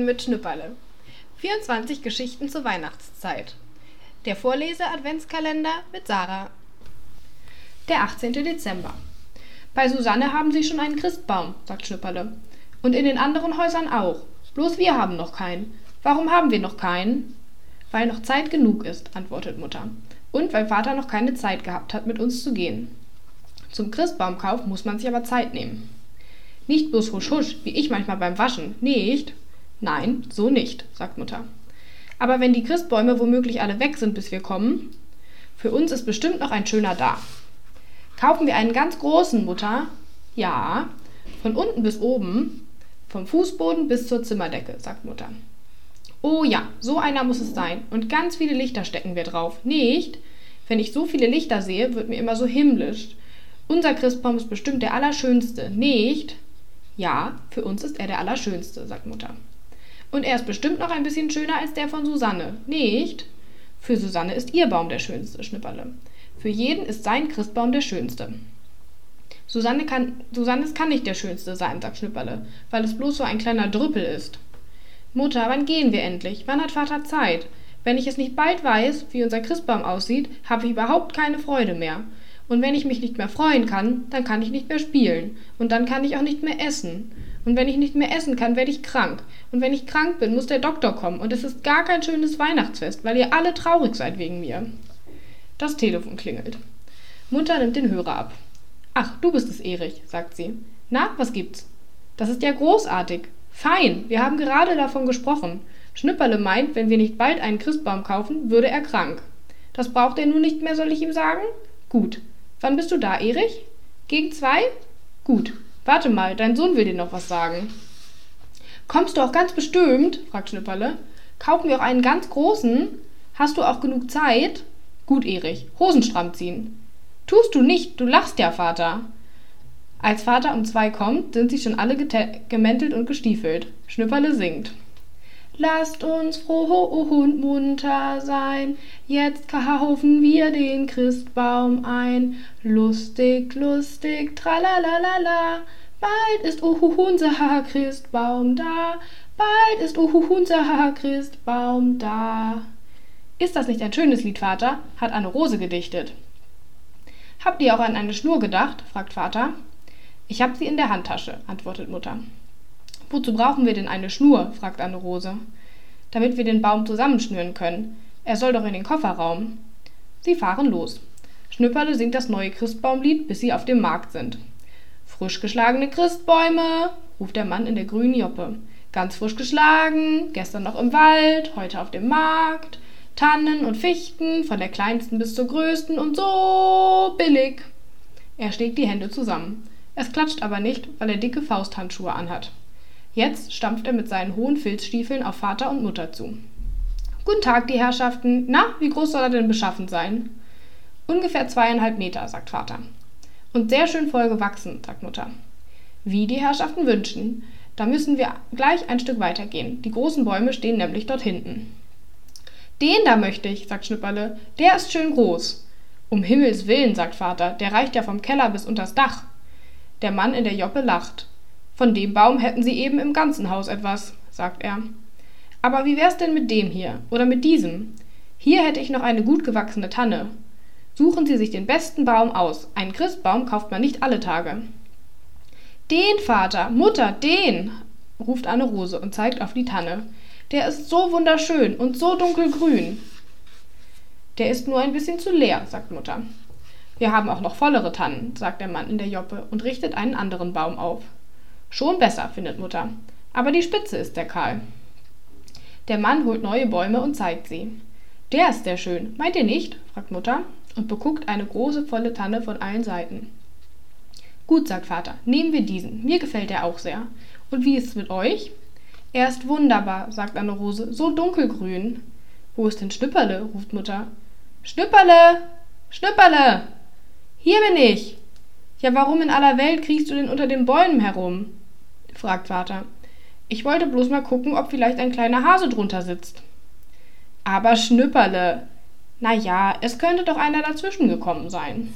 Weihnachten mit Schnüpperle. 24 Geschichten zur Weihnachtszeit. Der Vorlese-Adventskalender mit Sarah. Der 18. Dezember. Bei Susanne haben sie schon einen Christbaum, sagt Schnüpperle. Und in den anderen Häusern auch. Bloß wir haben noch keinen. Warum haben wir noch keinen? Weil noch Zeit genug ist, antwortet Mutter. Und weil Vater noch keine Zeit gehabt hat, mit uns zu gehen. Zum Christbaumkauf muss man sich aber Zeit nehmen. Nicht bloß husch husch, wie ich manchmal beim Waschen. Nicht? Nein, so nicht, sagt Mutter. Aber wenn die Christbäume womöglich alle weg sind, bis wir kommen, für uns ist bestimmt noch ein schöner da. Kaufen wir einen ganz großen, Mutter? Ja, von unten bis oben, vom Fußboden bis zur Zimmerdecke, sagt Mutter. Oh ja, so einer muss es sein. Und ganz viele Lichter stecken wir drauf. Nicht? Wenn ich so viele Lichter sehe, wird mir immer so himmlisch. Unser Christbaum ist bestimmt der allerschönste. Nicht? Ja, für uns ist er der Allerschönste, sagt Mutter. Und er ist bestimmt noch ein bisschen schöner als der von Susanne. Nicht? Für Susanne ist ihr Baum der schönste, Schnipperle. Für jeden ist sein Christbaum der schönste. Susanne kann, Susannes kann nicht der schönste sein, sagt Schnipperle, weil es bloß so ein kleiner Drüppel ist. Mutter, wann gehen wir endlich? Wann hat Vater Zeit? Wenn ich es nicht bald weiß, wie unser Christbaum aussieht, habe ich überhaupt keine Freude mehr. Und wenn ich mich nicht mehr freuen kann, dann kann ich nicht mehr spielen. Und dann kann ich auch nicht mehr essen. Und wenn ich nicht mehr essen kann, werde ich krank. Und wenn ich krank bin, muss der Doktor kommen. Und es ist gar kein schönes Weihnachtsfest, weil ihr alle traurig seid wegen mir. Das Telefon klingelt. Mutter nimmt den Hörer ab. Ach, du bist es, Erich, sagt sie. Na, was gibt's? Das ist ja großartig. Fein, wir haben gerade davon gesprochen. Schnipperle meint, wenn wir nicht bald einen Christbaum kaufen, würde er krank. Das braucht er nun nicht mehr, soll ich ihm sagen? Gut, Wann bist du da, Erich? Gegen zwei? Gut. Warte mal, dein Sohn will dir noch was sagen. Kommst du auch ganz bestimmt? fragt Schnipperle. Kaufen wir auch einen ganz großen? Hast du auch genug Zeit? Gut, Erich. Hosen stramm ziehen. Tust du nicht, du lachst ja, Vater. Als Vater um zwei kommt, sind sie schon alle gemäntelt und gestiefelt. Schnipperle singt. Lasst uns froh und munter sein, jetzt kaufen wir den Christbaum ein. Lustig, lustig, tralalala, bald ist unser Christbaum da, bald ist unser Christbaum da. Ist das nicht ein schönes Lied, Vater? hat Anne Rose gedichtet. Habt ihr auch an eine Schnur gedacht? fragt Vater. Ich hab sie in der Handtasche, antwortet Mutter. Wozu brauchen wir denn eine Schnur? fragt Anne Rose. Damit wir den Baum zusammenschnüren können. Er soll doch in den Kofferraum. Sie fahren los. Schnüpperle singt das neue Christbaumlied, bis sie auf dem Markt sind. Frisch geschlagene Christbäume, ruft der Mann in der grünen Joppe. Ganz frisch geschlagen, gestern noch im Wald, heute auf dem Markt. Tannen und Fichten, von der kleinsten bis zur größten und so billig. Er schlägt die Hände zusammen. Es klatscht aber nicht, weil er dicke Fausthandschuhe anhat. Jetzt stampft er mit seinen hohen Filzstiefeln auf Vater und Mutter zu. Guten Tag, die Herrschaften. Na, wie groß soll er denn beschaffen sein? Ungefähr zweieinhalb Meter, sagt Vater. Und sehr schön voll gewachsen, sagt Mutter. Wie die Herrschaften wünschen. Da müssen wir gleich ein Stück weitergehen. Die großen Bäume stehen nämlich dort hinten. Den da möchte ich, sagt Schnipperle. Der ist schön groß. Um Himmels willen, sagt Vater, der reicht ja vom Keller bis unters Dach. Der Mann in der Joppe lacht. Von dem Baum hätten Sie eben im ganzen Haus etwas, sagt er. Aber wie wär's denn mit dem hier oder mit diesem? Hier hätte ich noch eine gut gewachsene Tanne. Suchen Sie sich den besten Baum aus. Einen Christbaum kauft man nicht alle Tage. Den, Vater, Mutter, den, ruft Anne Rose und zeigt auf die Tanne. Der ist so wunderschön und so dunkelgrün. Der ist nur ein bisschen zu leer, sagt Mutter. Wir haben auch noch vollere Tannen, sagt der Mann in der Joppe und richtet einen anderen Baum auf. Schon besser, findet Mutter. Aber die Spitze ist der kahl. Der Mann holt neue Bäume und zeigt sie. Der ist sehr schön, meint ihr nicht? fragt Mutter und beguckt eine große volle Tanne von allen Seiten. Gut, sagt Vater, nehmen wir diesen. Mir gefällt er auch sehr. Und wie ist es mit euch? Er ist wunderbar, sagt Anne Rose, so dunkelgrün. Wo ist denn Schnüpperle? ruft Mutter. Schnüpperle! Schnüpperle! Hier bin ich! Ja, warum in aller Welt kriechst du denn unter den Bäumen herum? Fragt Vater. Ich wollte bloß mal gucken, ob vielleicht ein kleiner Hase drunter sitzt. Aber Schnüpperle. Na ja, es könnte doch einer dazwischen gekommen sein.